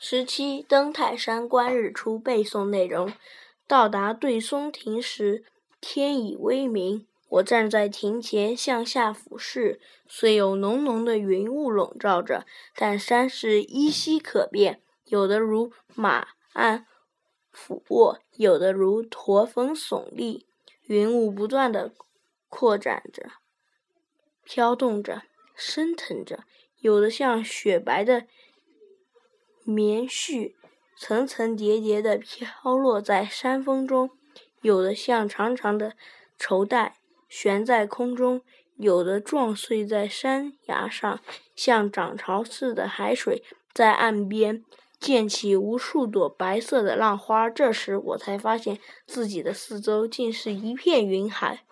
十七，登泰山观日出。背诵内容：到达对松亭时，天已微明。我站在亭前，向下俯视，虽有浓浓的云雾笼罩着，但山势依稀可辨，有的如马鞍俯卧，有的如驼峰耸立。云雾不断的扩展着，飘动着，升腾着，有的像雪白的。棉絮层层叠叠地飘落在山峰中，有的像长长的绸带悬在空中，有的撞碎在山崖上，像涨潮似的海水在岸边溅起无数朵白色的浪花。这时，我才发现自己的四周竟是一片云海。